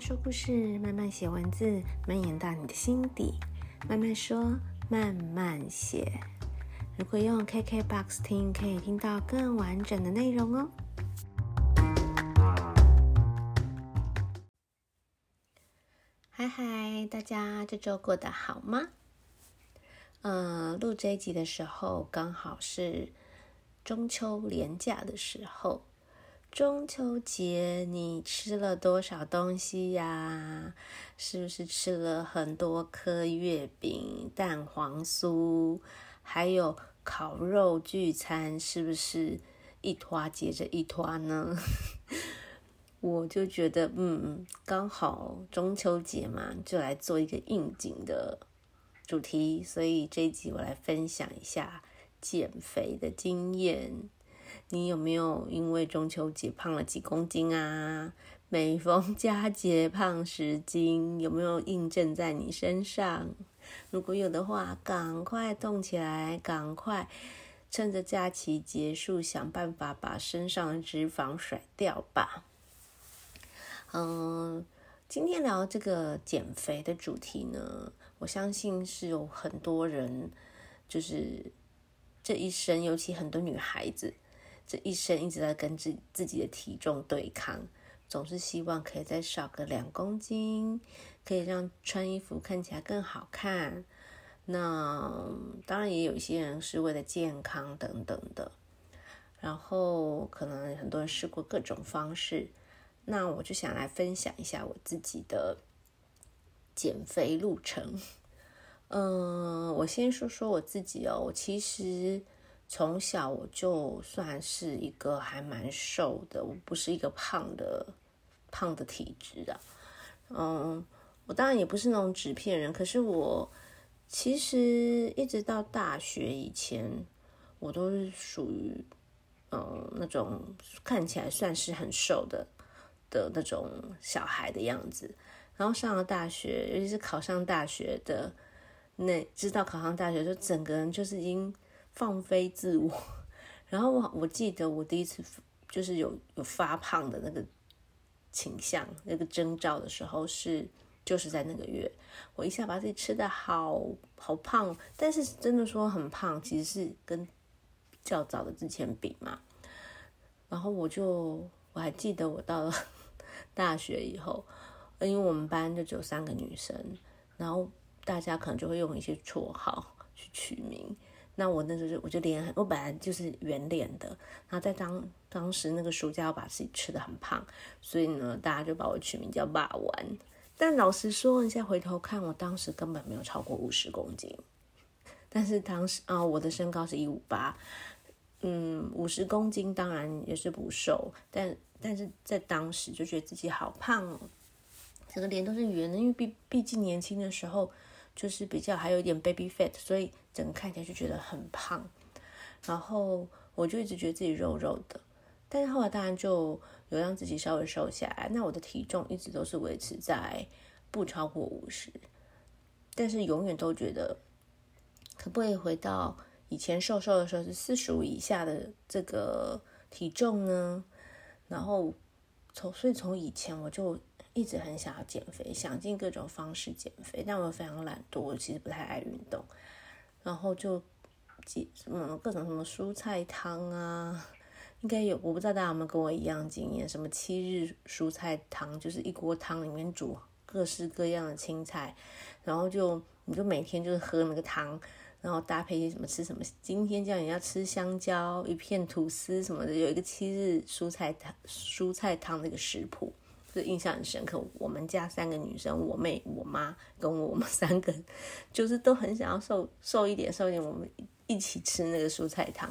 说故事，慢慢写文字，蔓延到你的心底。慢慢说，慢慢写。如果用 KKBOX 听，可以听到更完整的内容哦。嗨嗨，大家这周过得好吗？嗯、录这一集的时候，刚好是中秋连假的时候。中秋节你吃了多少东西呀？是不是吃了很多颗月饼、蛋黄酥，还有烤肉聚餐？是不是一拖接着一拖呢？我就觉得，嗯，刚好中秋节嘛，就来做一个应景的主题，所以这一集我来分享一下减肥的经验。你有没有因为中秋节胖了几公斤啊？每逢佳节胖十斤，有没有印证在你身上？如果有的话，赶快动起来，赶快趁着假期结束，想办法把身上的脂肪甩掉吧。嗯，今天聊这个减肥的主题呢，我相信是有很多人，就是这一生，尤其很多女孩子。这一生一直在跟自自己的体重对抗，总是希望可以再少个两公斤，可以让穿衣服看起来更好看。那当然也有一些人是为了健康等等的，然后可能很多人试过各种方式。那我就想来分享一下我自己的减肥路程。嗯，我先说说我自己哦，我其实。从小我就算是一个还蛮瘦的，我不是一个胖的胖的体质啊。嗯，我当然也不是那种纸片人，可是我其实一直到大学以前，我都是属于嗯那种看起来算是很瘦的的那种小孩的样子。然后上了大学，尤其是考上大学的那知道考上大学，就整个人就是已经。放飞自我，然后我我记得我第一次就是有有发胖的那个倾向，那个征兆的时候是就是在那个月，我一下把自己吃的好好胖，但是真的说很胖，其实是跟较早的之前比嘛。然后我就我还记得我到了 大学以后，因为我们班就只有三个女生，然后大家可能就会用一些绰号去取名。那我那时候我就脸，我本来就是圆脸的，然后在当当时那个暑假，我把自己吃得很胖，所以呢，大家就把我取名叫“霸王”。但老实说，你现在回头看，我当时根本没有超过五十公斤。但是当时啊、我的身高是一五八，嗯，五十公斤当然也是不瘦，但但是在当时就觉得自己好胖哦，整个脸都是圆的，因为毕毕竟年轻的时候。就是比较还有一点 baby fat，所以整个看起来就觉得很胖，然后我就一直觉得自己肉肉的，但是后来当然就有让自己稍微瘦下来，那我的体重一直都是维持在不超过五十，但是永远都觉得可不可以回到以前瘦瘦的时候是四十五以下的这个体重呢？然后从所以从以前我就。一直很想要减肥，想尽各种方式减肥，但我非常懒惰，我其实不太爱运动，然后就几嗯各种什么蔬菜汤啊，应该有，我不知道大家有没有跟我一样经验，什么七日蔬菜汤，就是一锅汤里面煮各式各样的青菜，然后就你就每天就是喝那个汤，然后搭配一些什么吃什么，今天叫你要吃香蕉，一片吐司什么的，有一个七日蔬菜汤蔬菜汤那个食谱。就印象很深刻，我们家三个女生，我妹、我妈跟我，们 三个，就是都很想要瘦瘦一点，瘦一点，我们一起吃那个蔬菜汤，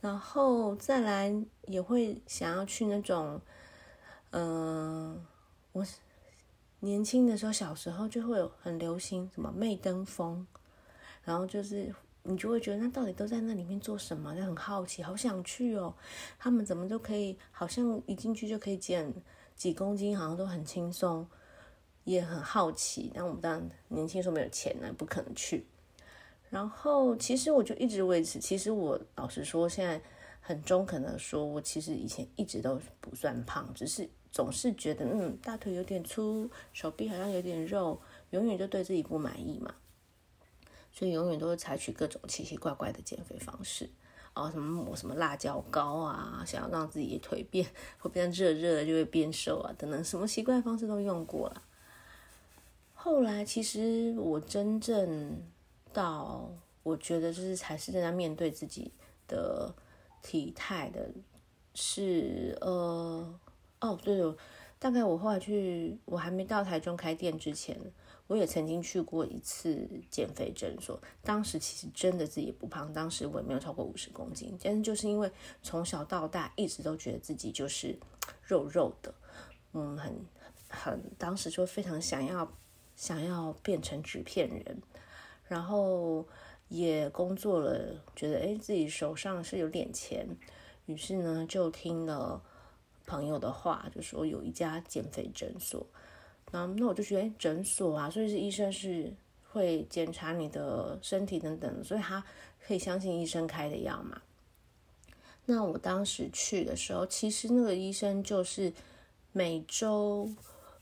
然后再来也会想要去那种，嗯、我年轻的时候，小时候就会有很流行什么妹登峰，然后就是你就会觉得那到底都在那里面做什么？就很好奇，好想去哦，他们怎么都可以，好像一进去就可以减。几公斤好像都很轻松，也很好奇。但我们当然年轻时候没有钱呢，不可能去。然后其实我就一直维持。其实我老实说，现在很中肯的说，我其实以前一直都不算胖，只是总是觉得嗯大腿有点粗，手臂好像有点肉，永远就对自己不满意嘛，所以永远都是采取各种奇奇怪怪的减肥方式。哦，什么抹什么辣椒膏啊，想要让自己的腿变会变热热的就会变瘦啊，等等，什么奇怪方式都用过了。后来其实我真正到我觉得就是才是在面对自己的体态的是呃哦对了，大概我后来去我还没到台中开店之前。我也曾经去过一次减肥诊所，当时其实真的自己不胖，当时我也没有超过五十公斤，但是就是因为从小到大一直都觉得自己就是 肉肉的，嗯，很很，当时就非常想要想要变成纸片人，然后也工作了，觉得哎自己手上是有点钱，于是呢就听了朋友的话，就说有一家减肥诊所。那那我就觉得，诊所啊，所以是医生是会检查你的身体等等，所以他可以相信医生开的药嘛。那我当时去的时候，其实那个医生就是每周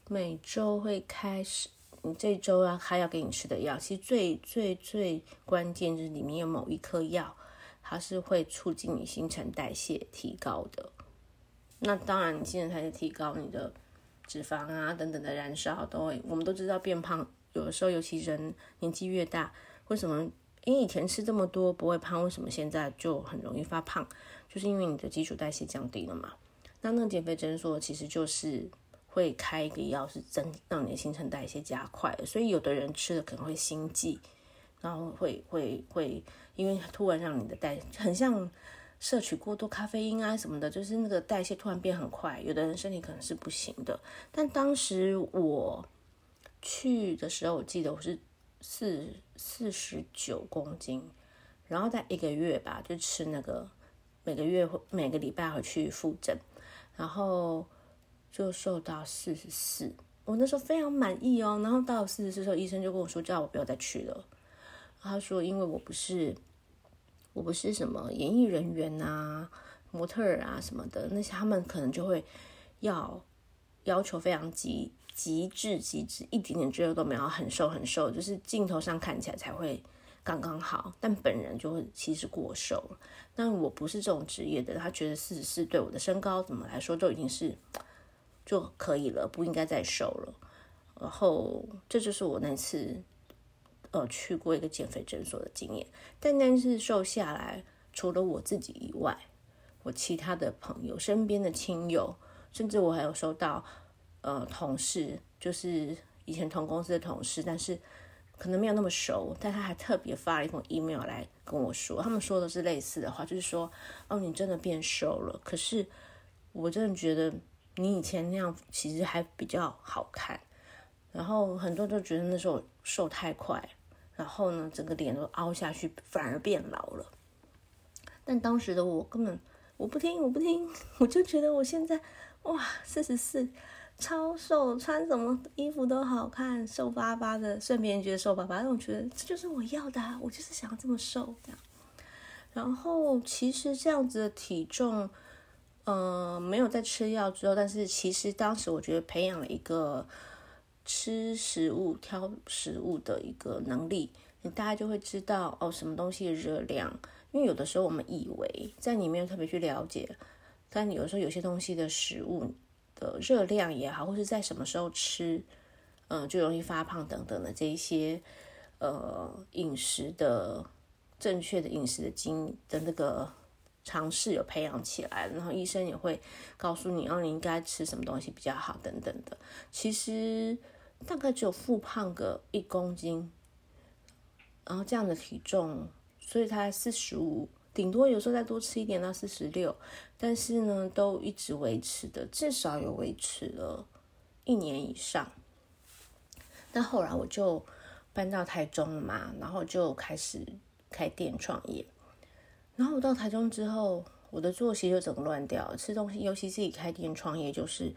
每周会开始，你这周要开要给你吃的药，其实最最最关键就是里面有某一颗药，它是会促进你新陈代谢提高的。那当然，你新陈代谢提高，你的。脂肪啊等等的燃烧都会，我们都知道变胖有的时候，尤其人年纪越大，为什么？因为以前吃这么多不会胖，为什么现在就很容易发胖？就是因为你的基础代谢降低了嘛。那那个减肥诊所其实就是会开一个药，是增让你的新陈代谢加快，所以有的人吃了可能会心悸，然后会会会，因为突然让你的代很像。摄取过多咖啡因啊什么的，就是那个代谢突然变很快，有的人身体可能是不行的。但当时我去的时候，我记得我是四四十九公斤，然后在一个月吧，就吃那个每个月每个礼拜回去复诊，然后就瘦到四十四。我那时候非常满意哦。然后到四十四时候，医生就跟我说，叫我不要再去了。他说，因为我不是。我不是什么演艺人员啊、模特儿啊什么的，那些他们可能就会要要求非常极极致极致，一点点肌肉都没有，很瘦很瘦，就是镜头上看起来才会刚刚好，但本人就会其实过瘦。但我不是这种职业的，他觉得四十四对我的身高怎么来说都已经是就可以了，不应该再瘦了。然后这就是我那次。呃，去过一个减肥诊所的经验，但那次瘦下来，除了我自己以外，我其他的朋友、身边的亲友，甚至我还有收到呃同事，就是以前同公司的同事，但是可能没有那么熟，但他还特别发了一封 email 来跟我说，他们说的是类似的话，就是说，哦，你真的变瘦了，可是我真的觉得你以前那样其实还比较好看，然后很多都觉得那时候瘦太快。然后呢，整个脸都凹下去，反而变老了。但当时的我根本我不听，我不听，我就觉得我现在哇，四十四，超瘦，穿什么衣服都好看，瘦巴巴的。虽然别人觉得瘦巴巴，但我觉得这就是我要的，我就是想要这么瘦这样。然后其实这样子的体重，呃，没有在吃药之后，但是其实当时我觉得培养了一个。吃食物、挑食物的一个能力，你大概就会知道哦，什么东西的热量。因为有的时候我们以为在你没有特别去了解，但有的时候有些东西的食物的热量也好，或是在什么时候吃，嗯、就容易发胖等等的这一些呃饮食的正确的饮食的经的那个尝试有培养起来，然后医生也会告诉你哦，你应该吃什么东西比较好等等的。其实。大概只有复胖个一公斤，然后这样的体重，所以他四十五，顶多有时候再多吃一点到四十六，但是呢，都一直维持的，至少有维持了一年以上。那后来我就搬到台中了嘛，然后就开始开店创业。然后我到台中之后，我的作息就整个乱掉，吃东西，尤其自己开店创业，就是，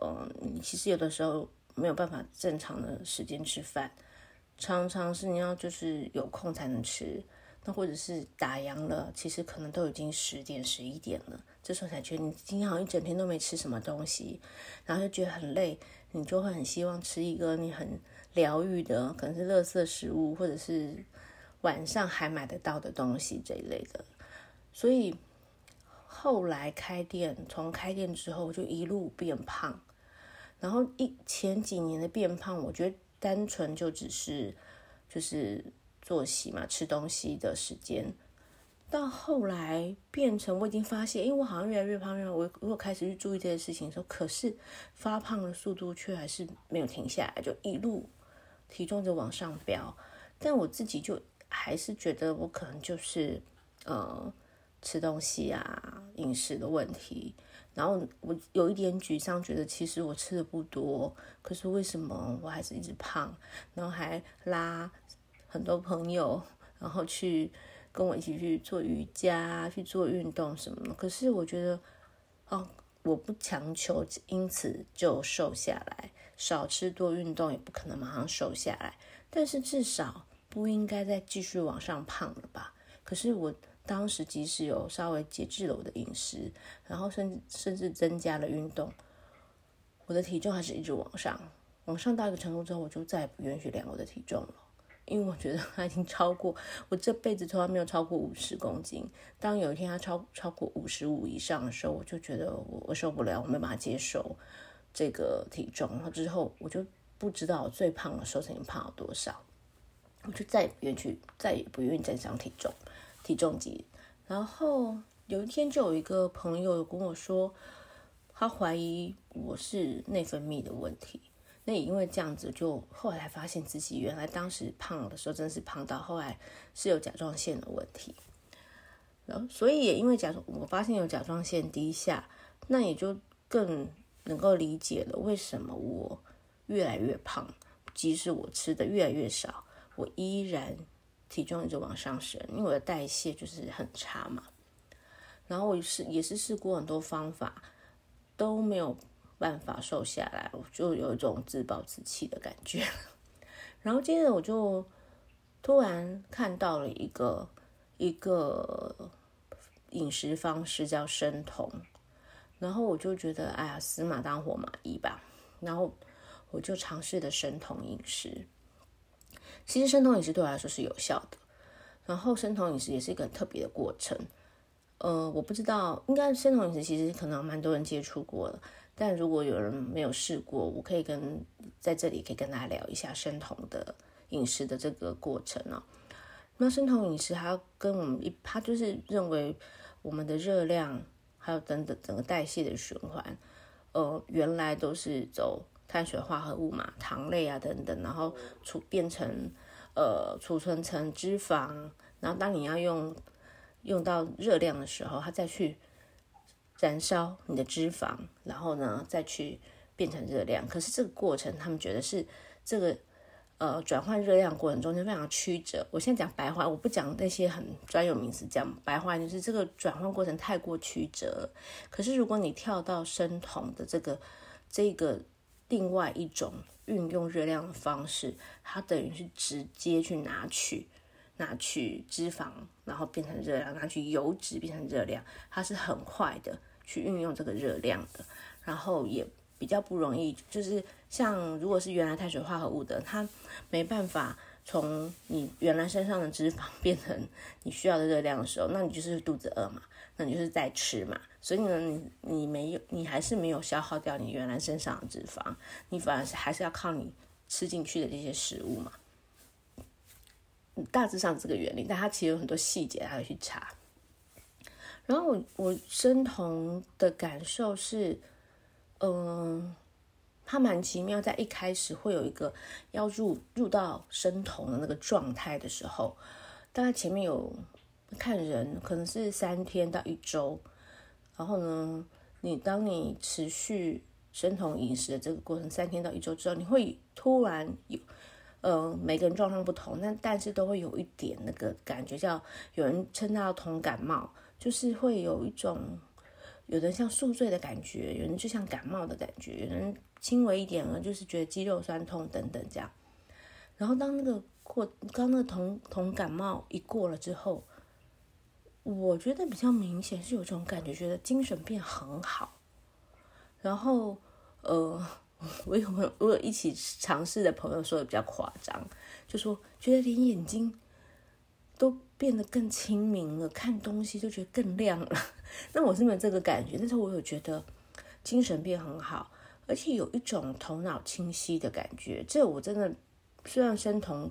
嗯，其实有的时候。没有办法正常的时间吃饭，常常是你要就是有空才能吃，那或者是打烊了，其实可能都已经十点、十一点了。这时候才觉得你今天好像一整天都没吃什么东西，然后就觉得很累，你就会很希望吃一个你很疗愈的，可能是垃圾食物，或者是晚上还买得到的东西这一类的。所以后来开店，从开店之后就一路变胖，然后一前几年的变胖，我觉得单纯就只是就是作息嘛，吃东西的时间。到后来变成我已经发现，因为我好像越来越胖，越来我如果开始去注意这些事情的时候，可是发胖的速度却还是没有停下来，就一路体重就往上飙。但我自己就还是觉得我可能就是呃吃东西啊饮食的问题，然后我有一点沮丧，觉得其实我吃的不多，可是为什么我还是一直胖？然后还拉很多朋友，然后去。跟我一起去做瑜伽，去做运动什么的。可是我觉得，哦，我不强求，因此就瘦下来。少吃多运动也不可能马上瘦下来，但是至少不应该再继续往上胖了吧？可是我当时即使有稍微节制了我的饮食，然后甚至甚至增加了运动，我的体重还是一直往上，往上到一个程度之后，我就再也不允许量我的体重了。因为我觉得它已经超过我这辈子从来没有超过五十公斤。当有一天它超超过五十五以上的时候，我就觉得我我受不了，我没办法接受这个体重。然后之后我就不知道我最胖的时候曾经胖了多少，我就再也不愿意去，再也不愿意再上体重体重级。然后有一天就有一个朋友跟我说，他怀疑我是内分泌的问题。那也因为这样子，就后来发现自己原来当时胖的时候，真的是胖到后来是有甲状腺的问题。然后，所以也因为甲状，我发现有甲状腺低下，那也就更能够理解了为什么我越来越胖，即使我吃的越来越少，我依然体重一直往上升，因为我的代谢就是很差嘛。然后我是也是试过很多方法，都没有。办法瘦下来，我就有一种自暴自弃的感觉。然后接着我就突然看到了一个一个饮食方式叫生酮，然后我就觉得哎呀，死马当活马医吧。然后我就尝试的生酮饮食。其实生酮饮食对我来说是有效的。然后生酮饮食也是一个很特别的过程。呃，我不知道，应该生酮饮食其实可能蛮多人接触过了。但如果有人没有试过，我可以跟在这里可以跟大家聊一下生酮的饮食的这个过程哦。那生酮饮食它跟我们一，它就是认为我们的热量还有等等整个代谢的循环，呃，原来都是走碳水化合物嘛，糖类啊等等，然后储变成呃储存成脂肪，然后当你要用用到热量的时候，它再去。燃烧你的脂肪，然后呢，再去变成热量。可是这个过程，他们觉得是这个呃转换热量过程中间非常曲折。我现在讲白话，我不讲那些很专有名词，讲白话就是这个转换过程太过曲折。可是如果你跳到生酮的这个这个另外一种运用热量的方式，它等于是直接去拿取。拿取脂肪，然后变成热量；拿取油脂变成热量，它是很快的去运用这个热量的，然后也比较不容易。就是像如果是原来碳水化合物的，它没办法从你原来身上的脂肪变成你需要的热量的时候，那你就是肚子饿嘛，那你就是在吃嘛。所以呢，你你没有，你还是没有消耗掉你原来身上的脂肪，你反而是还是要靠你吃进去的这些食物嘛。大致上这个原理，但它其实有很多细节，还要去查。然后我我生酮的感受是，嗯、它蛮奇妙，在一开始会有一个要入入到生酮的那个状态的时候，大概前面有看人，可能是三天到一周。然后呢，你当你持续生酮饮食的这个过程三天到一周之后，你会突然有。呃，每个人状况不同，但但是都会有一点那个感觉，叫有人称它同感冒，就是会有一种，有人像宿醉的感觉，有人就像感冒的感觉，有人轻微一点呢，就是觉得肌肉酸痛等等这样。然后当那个过刚那个同同感冒一过了之后，我觉得比较明显是有这种感觉，觉得精神变很好。然后，呃，我有朋友，我有一起尝试的朋友说的比较夸张，就说觉得连眼睛都变得更清明了，看东西就觉得更亮了。那我是没有这个感觉，但是我有觉得精神变很好，而且有一种头脑清晰的感觉。这我真的，虽然生酮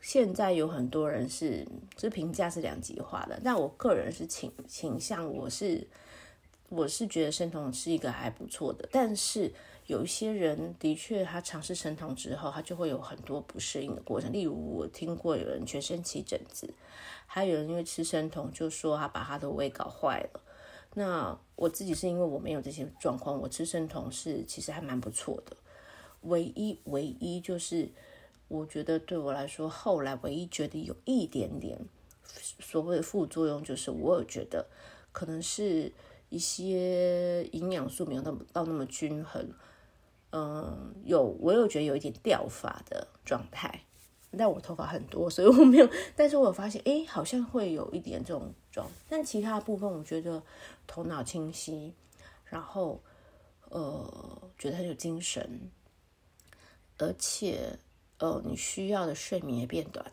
现在有很多人是，这评价是两极化的，但我个人是倾倾向，我是。我是觉得生酮是一个还不错的，但是有一些人的确，他尝试生酮之后，他就会有很多不适应的过程。例如，我听过有人全身起疹子，还有人因为吃生酮就说他把他的胃搞坏了。那我自己是因为我没有这些状况，我吃生酮是其实还蛮不错的。唯一唯一就是，我觉得对我来说，后来唯一觉得有一点点所谓的副作用，就是我有觉得可能是。一些营养素没有那么到那么均衡，嗯，有我有觉得有一点掉发的状态，但我头发很多，所以我没有。但是我有发现，哎，好像会有一点这种但其他部分我觉得头脑清晰，然后呃，觉得很有精神，而且呃，你需要的睡眠也变短了。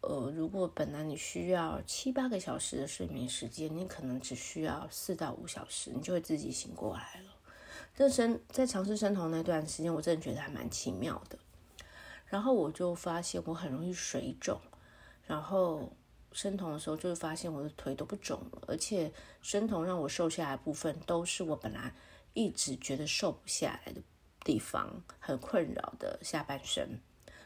呃，如果本来你需要七八个小时的睡眠时间，你可能只需要四到五小时，你就会自己醒过来了。这生在尝试生酮那段时间，我真的觉得还蛮奇妙的。然后我就发现我很容易水肿，然后生酮的时候就会发现我的腿都不肿了，而且生酮让我瘦下来的部分都是我本来一直觉得瘦不下来的地方，很困扰的下半身，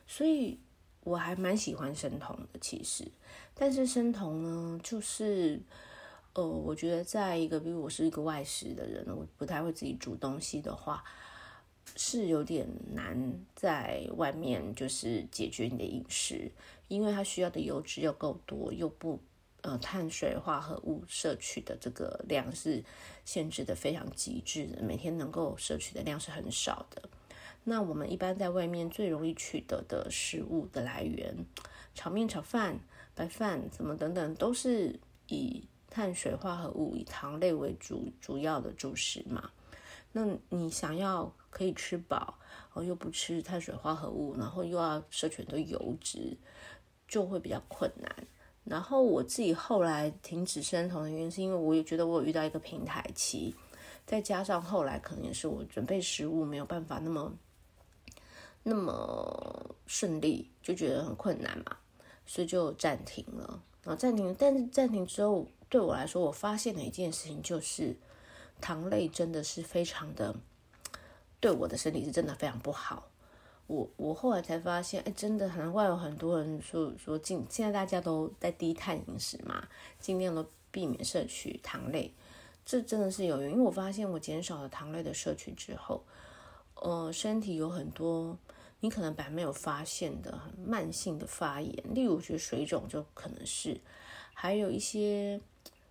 所以。我还蛮喜欢生酮的，其实，但是生酮呢，就是，呃，我觉得在一个，比如我是一个外食的人，我不太会自己煮东西的话，是有点难在外面就是解决你的饮食，因为它需要的油脂又够多，又不，呃，碳水化合物摄取的这个量是限制的非常极致的，每天能够摄取的量是很少的。那我们一般在外面最容易取得的食物的来源，炒面、炒饭、白饭什么等等，都是以碳水化合物、以糖类为主主要的主食嘛。那你想要可以吃饱，又不吃碳水化合物，然后又要摄取很多油脂，就会比较困难。然后我自己后来停止生酮的原因，是因为我也觉得我有遇到一个平台期，再加上后来可能也是我准备食物没有办法那么。那么顺利就觉得很困难嘛，所以就暂停了。然后暂停，但是暂停之后，对我来说，我发现的一件事情就是，糖类真的是非常的，对我的身体是真的非常不好。我我后来才发现，哎，真的难怪有很多人说说尽，现在大家都在低碳饮食嘛，尽量都避免摄取糖类，这真的是有用。因为我发现我减少了糖类的摄取之后，呃，身体有很多。你可能本来没有发现的很慢性的发炎，例如我觉得水肿就可能是，还有一些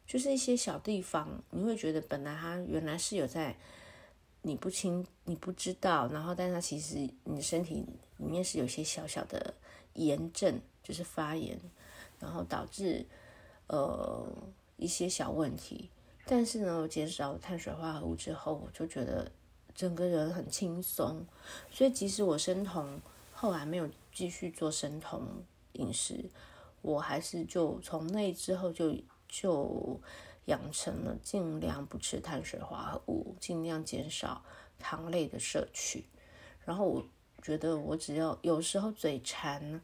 就是一些小地方，你会觉得本来它原来是有在你不清你不知道，然后但它其实你的身体里面是有些小小的炎症，就是发炎，然后导致呃一些小问题，但是呢，我减少碳水化合物之后，我就觉得。整个人很轻松，所以即使我生酮后来没有继续做生酮饮食，我还是就从那之后就就养成了尽量不吃碳水化合物，尽量减少糖类的摄取。然后我觉得我只要有时候嘴馋。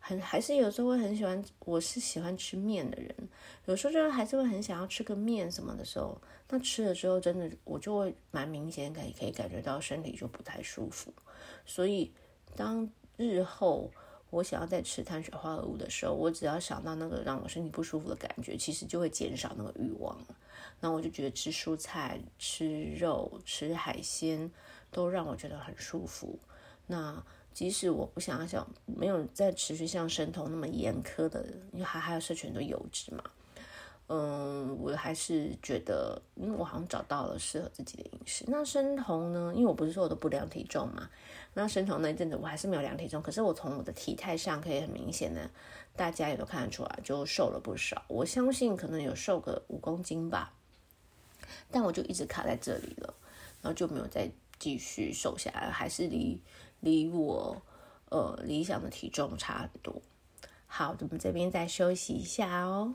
很还是有时候会很喜欢，我是喜欢吃面的人，有时候就还是会很想要吃个面什么的时候，那吃了之后真的我就会蛮明显感可以感觉到身体就不太舒服，所以当日后我想要在吃碳水化合物的时候，我只要想到那个让我身体不舒服的感觉，其实就会减少那个欲望。那我就觉得吃蔬菜、吃肉、吃海鲜都让我觉得很舒服。那。即使我不想要想没有再持续像生酮那么严苛的，因为还还要摄取很多油脂嘛，嗯，我还是觉得，嗯，我好像找到了适合自己的饮食。那生酮呢？因为我不是说我都不量体重嘛。那生酮那一阵子我还是没有量体重，可是我从我的体态上可以很明显的，大家也都看得出来，就瘦了不少。我相信可能有瘦个五公斤吧，但我就一直卡在这里了，然后就没有再继续瘦下来，还是离离我呃理想的体重差很多。好，我们这边再休息一下哦。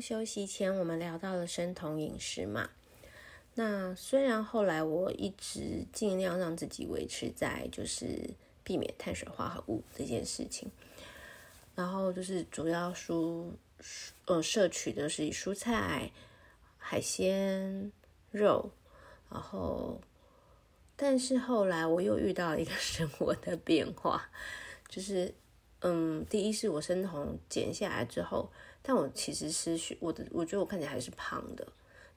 休息前，我们聊到了生酮饮食嘛。那虽然后来我一直尽量让自己维持在就是避免碳水化合物这件事情，然后就是主要蔬呃摄取的是蔬菜、海鲜、肉，然后但是后来我又遇到一个 生活的变化，就是嗯，第一是我生酮减下来之后。但我其实是我的，我觉得我看起来还是胖的。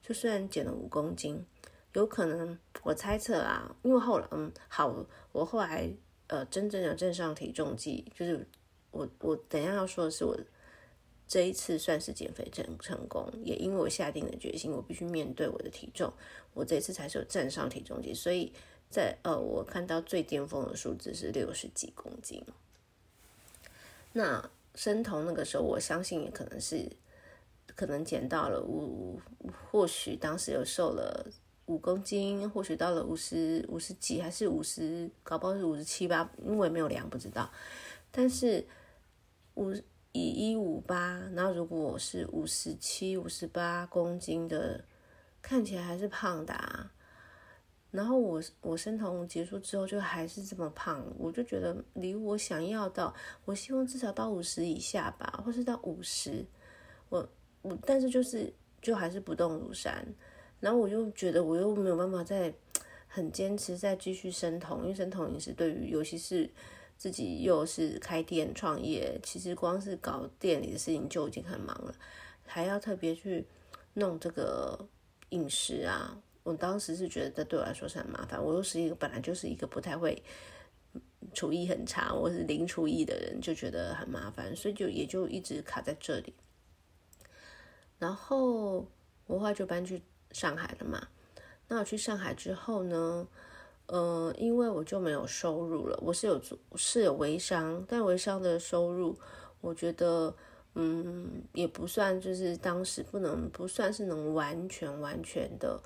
就虽然减了五公斤，有可能我猜测啊，因为后来嗯好，我后来呃真正的站上体重计，就是我我等一下要说的是我这一次算是减肥成成功，也因为我下定了决心，我必须面对我的体重，我这一次才是有站上体重计，所以在呃我看到最巅峰的数字是六十几公斤，那。生酮那个时候，我相信也可能是可能减到了五，或许当时有瘦了五公斤，或许到了五十五十几，还是五十，搞不好是五十七八，因为没有量不知道。但是五以一五八，然后如果我是五十七、五十八公斤的，看起来还是胖的。然后我我生酮结束之后就还是这么胖，我就觉得离我想要到，我希望至少到五十以下吧，或是到五十，我我但是就是就还是不动如山，然后我又觉得我又没有办法再很坚持再继续生酮，因为生酮饮食对于尤其是自己又是开店创业，其实光是搞店里的事情就已经很忙了，还要特别去弄这个饮食啊。我当时是觉得这对我来说是很麻烦，我又是一个本来就是一个不太会厨艺很差，我是零厨艺的人，就觉得很麻烦，所以就也就一直卡在这里。然后我后来就搬去上海了嘛。那我去上海之后呢，呃，因为我就没有收入了，我是有做是有微商，但微商的收入，我觉得嗯也不算，就是当时不能不算是能完全完全的。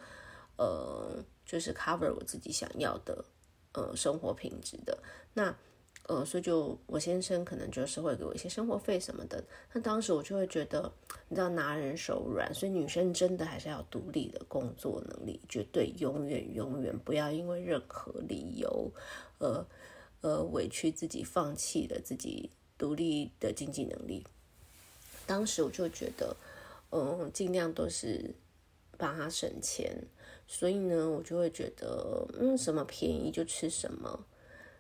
呃，就是 cover 我自己想要的呃生活品质的那呃，所以就我先生可能就是会给我一些生活费什么的。那当时我就会觉得，你知道拿人手软，所以女生真的还是要独立的工作能力，绝对永远永远不要因为任何理由呃呃委屈自己，放弃了自己独立的经济能力。当时我就觉得，嗯、尽量都是帮他省钱。所以呢，我就会觉得，嗯，什么便宜就吃什么，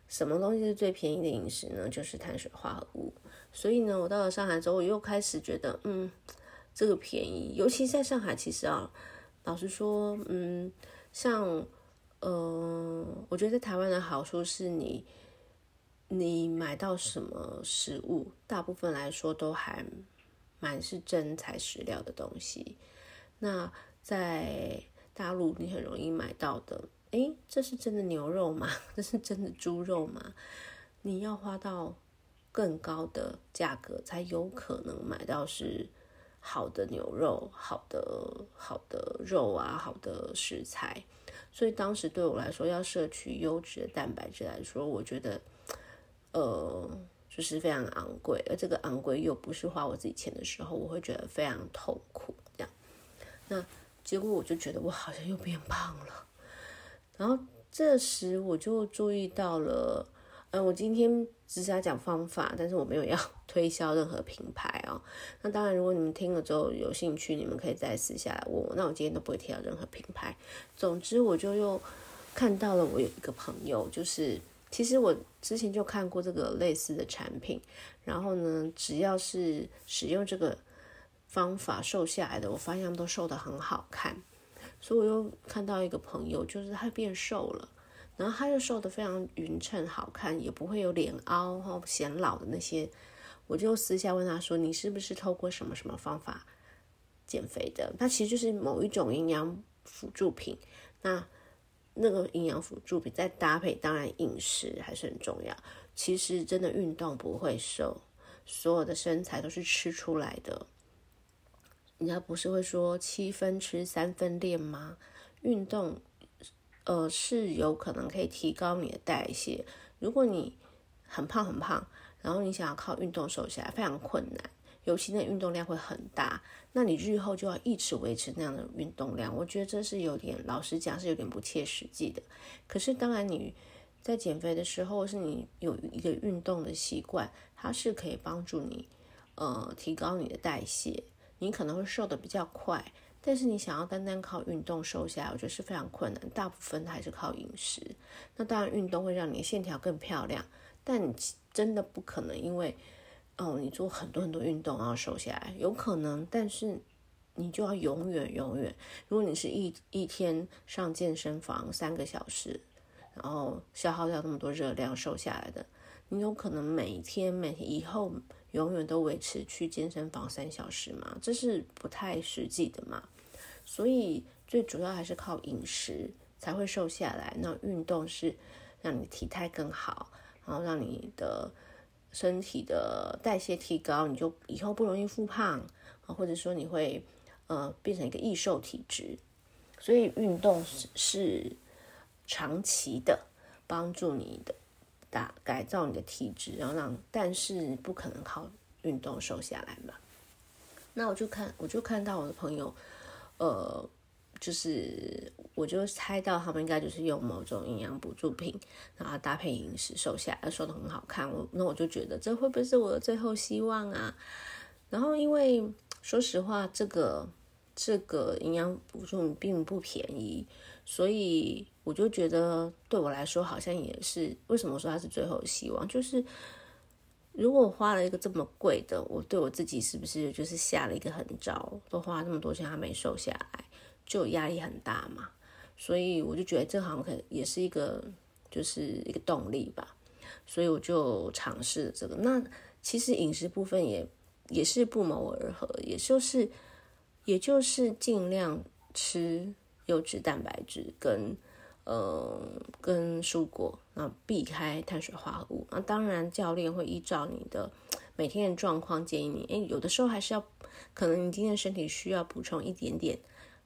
什么东西是最便宜的饮食呢？就是碳水化合物。所以呢，我到了上海之后，我又开始觉得，嗯，这个便宜，尤其在上海，其实啊，老实说，嗯，像，嗯、呃，我觉得在台湾的好处是你，你买到什么食物，大部分来说都还蛮是真材实料的东西。那在大陆你很容易买到的，诶，这是真的牛肉吗？这是真的猪肉吗？你要花到更高的价格才有可能买到是好的牛肉、好的好的肉啊、好的食材。所以当时对我来说，要摄取优质的蛋白质来说，我觉得，呃，就是非常昂贵。而这个昂贵又不是花我自己钱的时候，我会觉得非常痛苦。这样，那。结果我就觉得我好像又变胖了，然后这时我就注意到了，嗯，我今天只是要讲方法，但是我没有要 推销任何品牌哦。那当然，如果你们听了之后有兴趣，你们可以再私下来问我。那我今天都不会提到任何品牌。总之，我就又看到了我有一个朋友，就是其实我之前就看过这个类似的产品，然后呢，只要是使用这个方法瘦下来的，我发现他们都瘦得很好看。所以我又看到一个朋友，就是他变瘦了。然后他就瘦得非常匀称，好看，也不会有脸凹或显老的那些。我就私下问他说：“你是不是透过什么什么方法减肥的？”那其实就是某一种营养辅助品。那那个营养辅助品再搭配，当然饮食还是很重要。其实真的运动不会瘦，所有的身材都是吃出来的。人家不是会说七分吃三分练吗？运动。呃，是有可能可以提高你的代谢。如果你很胖很胖，然后你想要靠运动瘦下来，非常困难，尤其那运动量会很大，那你日后就要一直维持那样的运动量。我觉得这是有点，老实讲是有点不切实际的。可是当然你在减肥的时候，是你有一个运动的习惯，它是可以帮助你呃提高你的代谢，你可能会瘦得比较快。但是你想要单单靠运动瘦下来，我觉得是非常困难。大部分还是靠饮食。那当然，运动会让你线条更漂亮，但你真的不可能因为哦，你做很多很多运动然后瘦下来，有可能，但是你就要永远永远。如果你是一一天上健身房三个小时，然后消耗掉那么多热量瘦下来的，你有可能每天每天以后永远都维持去健身房三小时吗？这是不太实际的嘛。所以最主要还是靠饮食才会瘦下来。那运动是让你体态更好，然后让你的身体的代谢提高，你就以后不容易复胖啊，或者说你会呃变成一个易瘦体质。所以运动是是长期的帮助你的打改造你的体质，然后让但是不可能靠运动瘦下来嘛。那我就看我就看到我的朋友。呃，就是我就猜到他们应该就是用某种营养补助品，然后搭配饮食瘦下来，瘦得很好看。我那我就觉得这会不会是我的最后希望啊？然后因为说实话，这个这个营养补助品并不便宜，所以我就觉得对我来说好像也是。为什么说它是最后希望？就是。如果我花了一个这么贵的，我对我自己是不是就是下了一个狠招？都花了那么多钱还没瘦下来，就压力很大嘛。所以我就觉得这好像可也是一个就是一个动力吧。所以我就尝试了这个。那其实饮食部分也也是不谋而合，也就是也就是尽量吃优质蛋白质跟。呃，跟蔬果，那避开碳水化合物。那当然，教练会依照你的 每天的状况建议你。诶，有的时候还是要，可能你今天身体需要补充一点点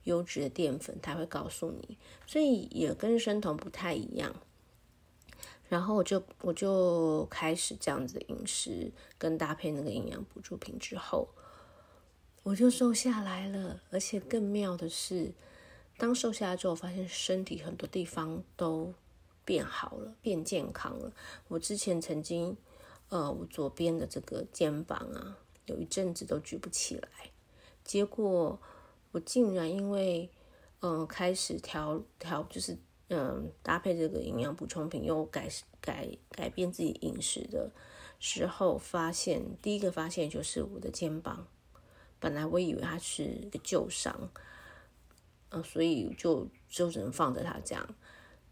优质的淀粉，他会告诉你。所以也跟生酮不太一样。然后我就我就开始这样子的饮食，跟搭配那个营养补助品之后，我就瘦下来了。而且更妙的是。当瘦下来之后，发现身体很多地方都变好了，变健康了。我之前曾经，呃，我左边的这个肩膀啊，有一阵子都举不起来。结果我竟然因为，嗯、呃，开始调调，就是嗯、搭配这个营养补充品，又改改改变自己饮食的时候，发现第一个发现就是我的肩膀，本来我以为它是一个旧伤。呃，所以就就只能放着它这样，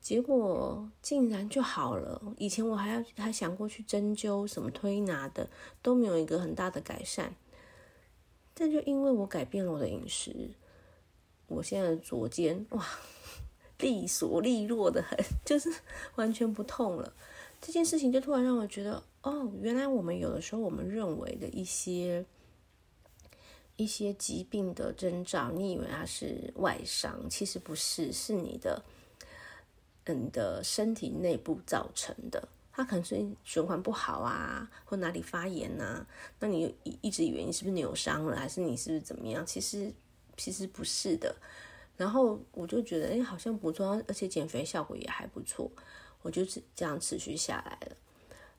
结果竟然就好了。以前我还要还想过去针灸、什么推拿的，都没有一个很大的改善。但就因为我改变了我的饮食，我现在的左肩哇，利索利落的很，就是完全不痛了。这件事情就突然让我觉得，哦，原来我们有的时候我们认为的一些。一些疾病的征兆，你以为它是外伤，其实不是，是你的，嗯的身体内部造成的。它可能是循环不好啊，或哪里发炎、啊。那你一直以为你是不是扭伤了，还是你是不是怎么样？其实其实不是的。然后我就觉得，哎，好像不错，而且减肥效果也还不错。我就这样持续下来了。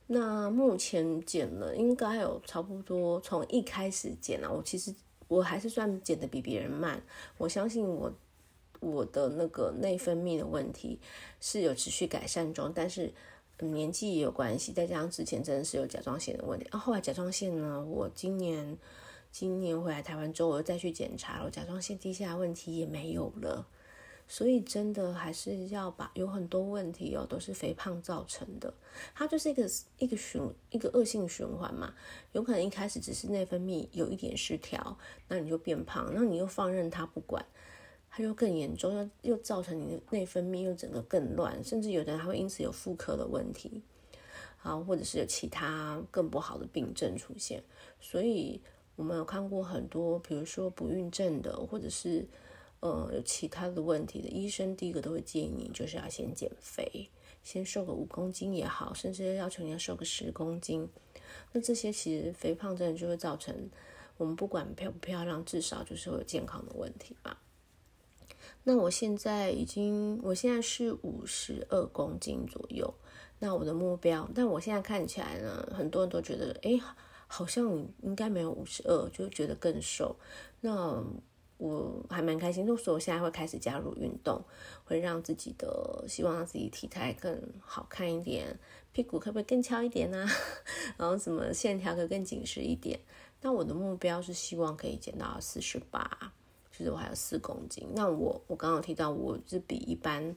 那目前减了，应该有差不多从一开始减了，我其实我还是算减的比别人慢。我相信我我的那个内分泌的问题是有持续改善中，但是年纪也有关系，再加上之前真的是有甲状腺的问题。啊，后来甲状腺呢，我今年今年回来台湾之后，我又再去检查了，我甲状腺低下问题也没有了。所以真的还是要把有很多问题哦，都是肥胖造成的。它就是一个一个循一个恶性循环嘛。有可能一开始只是内分泌有一点失调，那你就变胖，那你又放任它不管，它就更严重，又又造成你的内分泌又整个更乱，甚至有的人还会因此有妇科的问题，啊，或者是有其他更不好的病症出现。所以我们有看过很多，比如说不孕症的，或者是。呃，有其他的问题的医生，第一个都会建议你，就是要先减肥，先瘦个五公斤也好，甚至要求你要瘦个十公斤。那这些其实肥胖真的就会造成我们不管漂不漂亮，至少就是会有健康的问题吧。那我现在已经，我现在是五十二公斤左右。那我的目标，但我现在看起来呢，很多人都觉得，哎，好像应该没有五十二，就觉得更瘦。那我还蛮开心，所以我现在会开始加入运动，会让自己的希望让自己体态更好看一点，屁股可不可以更翘一点呢、啊？然后什么线条可更紧实一点？那我的目标是希望可以减到四十八，就是我还有四公斤。那我我刚刚提到我是比一般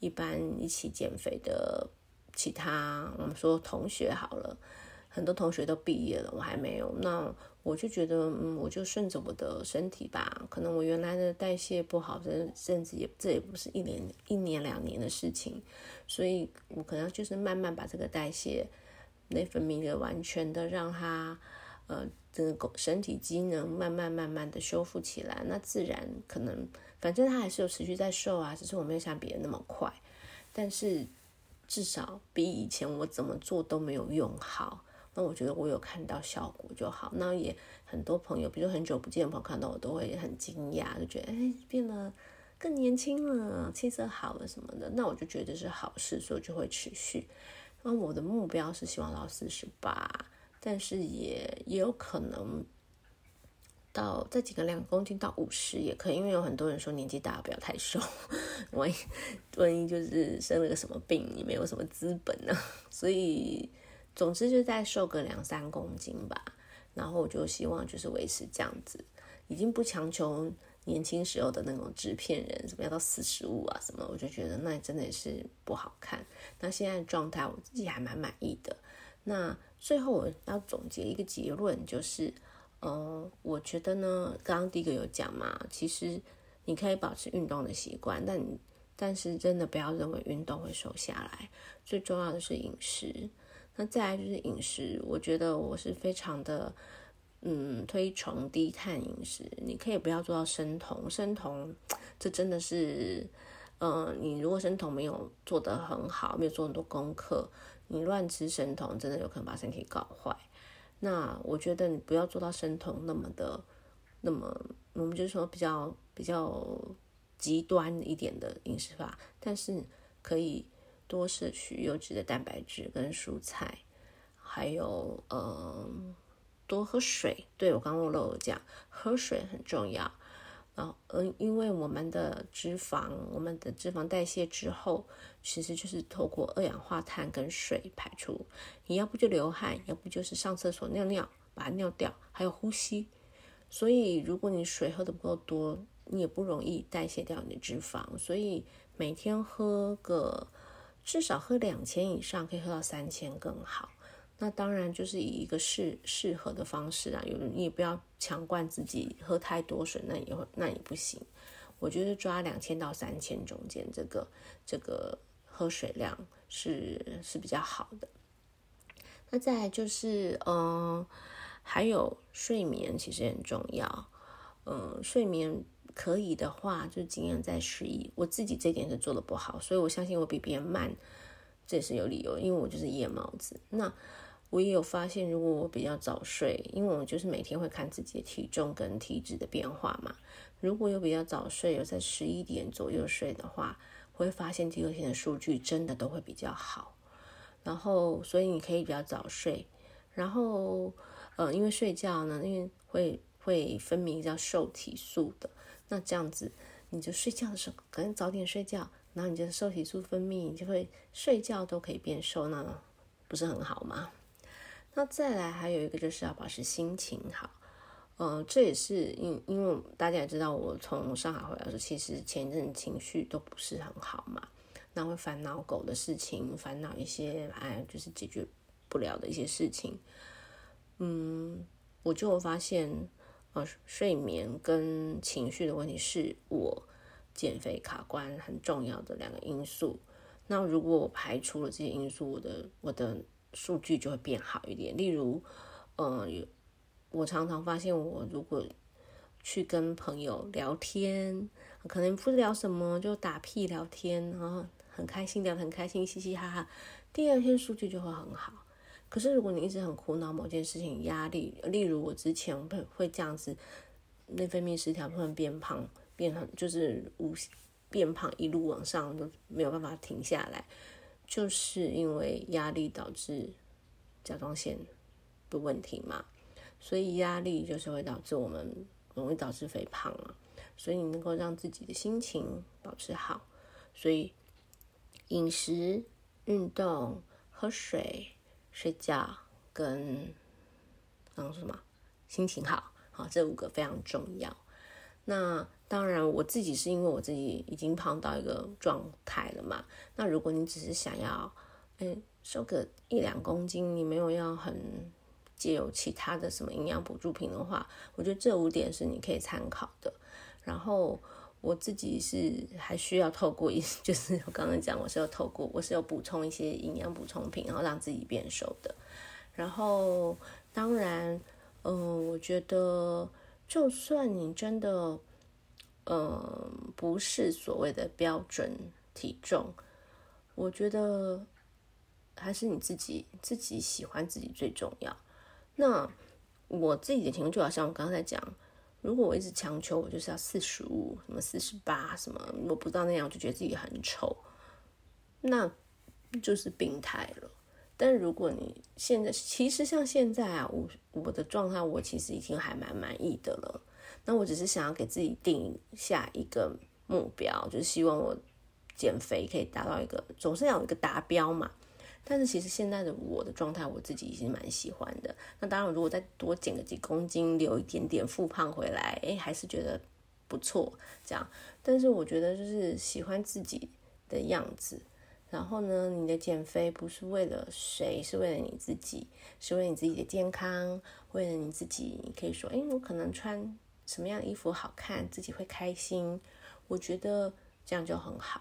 一般一起减肥的其他我们说同学好了，很多同学都毕业了，我还没有。那我就觉得，嗯，我就顺着我的身体吧。可能我原来的代谢不好，这甚至也这也不是一年一年两年的事情，所以我可能就是慢慢把这个代谢内分泌的完全的让它，呃，这个身体机能慢慢慢慢的修复起来。那自然可能，反正它还是有持续在瘦啊，只是我没有像别人那么快，但是至少比以前我怎么做都没有用好。那我觉得我有看到效果就好。那也很多朋友，比如很久不见的朋友看到我都会很惊讶，就觉得哎，变得更年轻了，气色好了什么的。那我就觉得是好事，所以就会持续。那我的目标是希望到四十八，但是也也有可能到再减个两公斤到五十也可以，因为有很多人说年纪大不要太瘦，万一万一就是生了个什么病，你没有什么资本呢，所以。总之就再瘦个两三公斤吧，然后我就希望就是维持这样子，已经不强求年轻时候的那种纸片人，什么要到四十五啊什么，我就觉得那真的是不好看。那现在的状态我自己还蛮满意的。那最后我要总结一个结论，就是，呃，我觉得呢，刚刚第一个有讲嘛，其实你可以保持运动的习惯，但但是真的不要认为运动会瘦下来，最重要的是饮食。那再来就是饮食，我觉得我是非常的，嗯，推崇低碳饮食。你可以不要做到生酮，生酮这真的是，嗯、呃，你如果生酮没有做得很好，没有做很多功课，你乱吃生酮，真的有可能把身体搞坏。那我觉得你不要做到生酮那么的，那么我们就说比较比较极端一点的饮食法，但是可以。多摄取优质的蛋白质跟蔬菜，还有呃多喝水。对，我刚刚漏了讲，喝水很重要。然后嗯，因为我们的脂肪，我们的脂肪代谢之后，其实就是透过二氧化碳跟水排出。你要不就流汗，要不就是上厕所尿尿，把它尿掉，还有呼吸。所以如果你水喝得不够多，你也不容易代谢掉你的脂肪。所以每天喝个。至少喝两千以上，可以喝到三千更好。那当然就是以一个适适合的方式啊，有你也不要强灌自己喝太多水，那也会那也不行。我觉得抓两千到三千中间，这个这个喝水量是是比较好的。那再就是，嗯、还有睡眠其实很重要，嗯、睡眠。可以的话，就尽量在十一。我自己这点是做的不好，所以我相信我比别人慢，这也是有理由，因为我就是夜猫子。那我也有发现，如果我比较早睡，因为我就是每天会看自己的体重跟体脂的变化嘛。如果有比较早睡，有在十一点左右睡的话，会发现第二天的数据真的都会比较好。然后所以你可以比较早睡，然后呃，因为睡觉呢，因为会会分泌叫瘦体素的，那这样子你就睡觉的时候可能早点睡觉，然后你的瘦体素分泌，你就会睡觉都可以变瘦，那不是很好吗？那再来还有一个就是要保持心情好。呃，这也是因因为大家也知道，我从上海回来的时候，其实前一阵情绪都不是很好嘛，那会烦恼狗的事情，烦恼一些哎，就是解决不了的一些事情。嗯，我就发现，呃，睡眠跟情绪的问题是我减肥卡关很重要的两个因素。那如果我排除了这些因素，我的我的数据就会变好一点。例如，呃，我常常发现，我如果去跟朋友聊天，可能不知聊什么，就打屁聊天，然后很开心，聊得很开心，嘻嘻哈哈。第二天数据就会很好。可是如果你一直很苦恼某件事情，压力，例如我之前会会这样子，内分泌失调，突然变胖，变很就是无变胖，一路往上都没有办法停下来，就是因为压力导致甲状腺的问题嘛。所以压力就是会导致我们容易导致肥胖啊，所以你能够让自己的心情保持好，所以饮食、运动、喝水、睡觉跟刚刚说什么？心情好，好，这五个非常重要。那当然，我自己是因为我自己已经胖到一个状态了嘛。那如果你只是想要，哎，瘦个一两公斤，你没有要很。借由其他的什么营养补助品的话，我觉得这五点是你可以参考的。然后我自己是还需要透过一，就是我刚刚讲，我是要透过，我是要补充一些营养补充品，然后让自己变瘦的。然后当然，嗯、我觉得就算你真的，嗯、不是所谓的标准体重，我觉得还是你自己自己喜欢自己最重要。那我自己的情况就好像我刚才讲，如果我一直强求我就是要四十五，什么四十八，什么我不知道那样，我就觉得自己很丑，那就是病态了。但如果你现在其实像现在啊，我我的状态我其实已经还蛮满意的了。那我只是想要给自己定下一个目标，就是希望我减肥可以达到一个，总是要有一个达标嘛。但是其实现在的我的状态，我自己已经蛮喜欢的。那当然，如果再多减个几公斤，留一点点复胖回来，哎，还是觉得不错。这样，但是我觉得就是喜欢自己的样子。然后呢，你的减肥不是为了谁，是为了你自己，是为了你自己的健康，为了你自己。你可以说，哎，我可能穿什么样的衣服好看，自己会开心。我觉得这样就很好。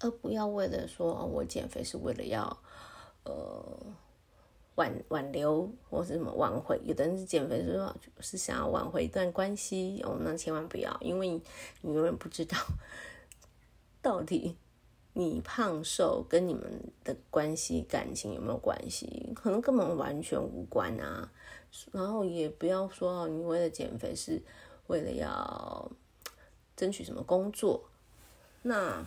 而不要为了说，我减肥是为了要，呃，挽挽留或是什么挽回。有的人是减肥是说，是想要挽回一段关系哦，那千万不要，因为你永远不知道到底你胖瘦跟你们的关系感情有没有关系，可能根本完全无关啊。然后也不要说你为了减肥是为了要争取什么工作，那。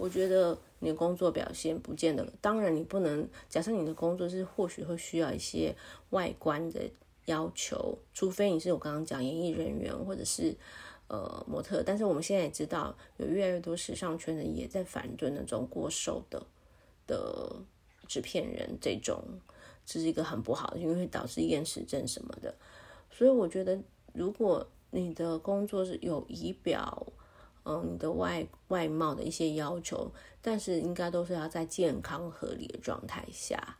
我觉得你的工作表现不见得，当然你不能假设你的工作是或许会需要一些外观的要求，除非你是我刚刚讲演艺人员或者是呃模特，但是我们现在也知道有越来越多时尚圈的也在反对那种过瘦的的纸片人，这种这是一个很不好的，因为会导致厌食症什么的。所以我觉得如果你的工作是有仪表。嗯，你的外外貌的一些要求，但是应该都是要在健康合理的状态下。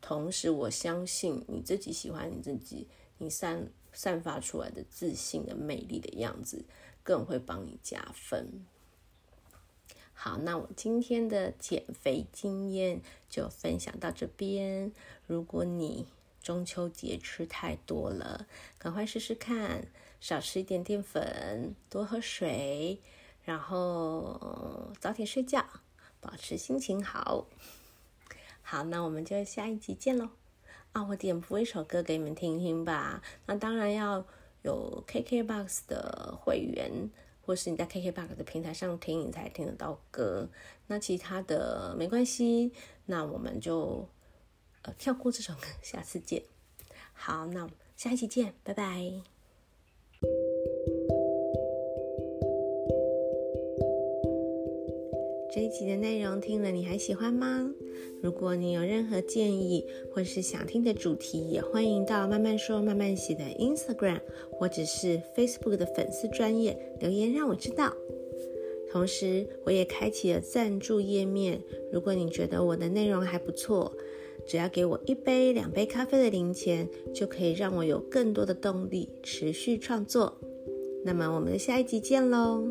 同时，我相信你自己喜欢你自己，你散散发出来的自信的魅力的样子，更会帮你加分。好，那我今天的减肥经验就分享到这边。如果你中秋节吃太多了，赶快试试看。少吃一点淀粉，多喝水，然后早点睡觉，保持心情好。好，那我们就下一集见喽。啊，我点播一首歌给你们听听吧。那当然要有 KKBOX 的会员，或是你在 KKBOX 的平台上听，你才听得到歌。那其他的没关系，那我们就呃跳过这首歌，下次见。好，那我们下一期见，拜拜。这一集的内容听了你还喜欢吗？如果你有任何建议或是想听的主题，也欢迎到慢慢说慢慢写的 Instagram 或者是 Facebook 的粉丝专业留言让我知道。同时，我也开启了赞助页面，如果你觉得我的内容还不错，只要给我一杯、两杯咖啡的零钱，就可以让我有更多的动力持续创作。那么，我们下一集见喽！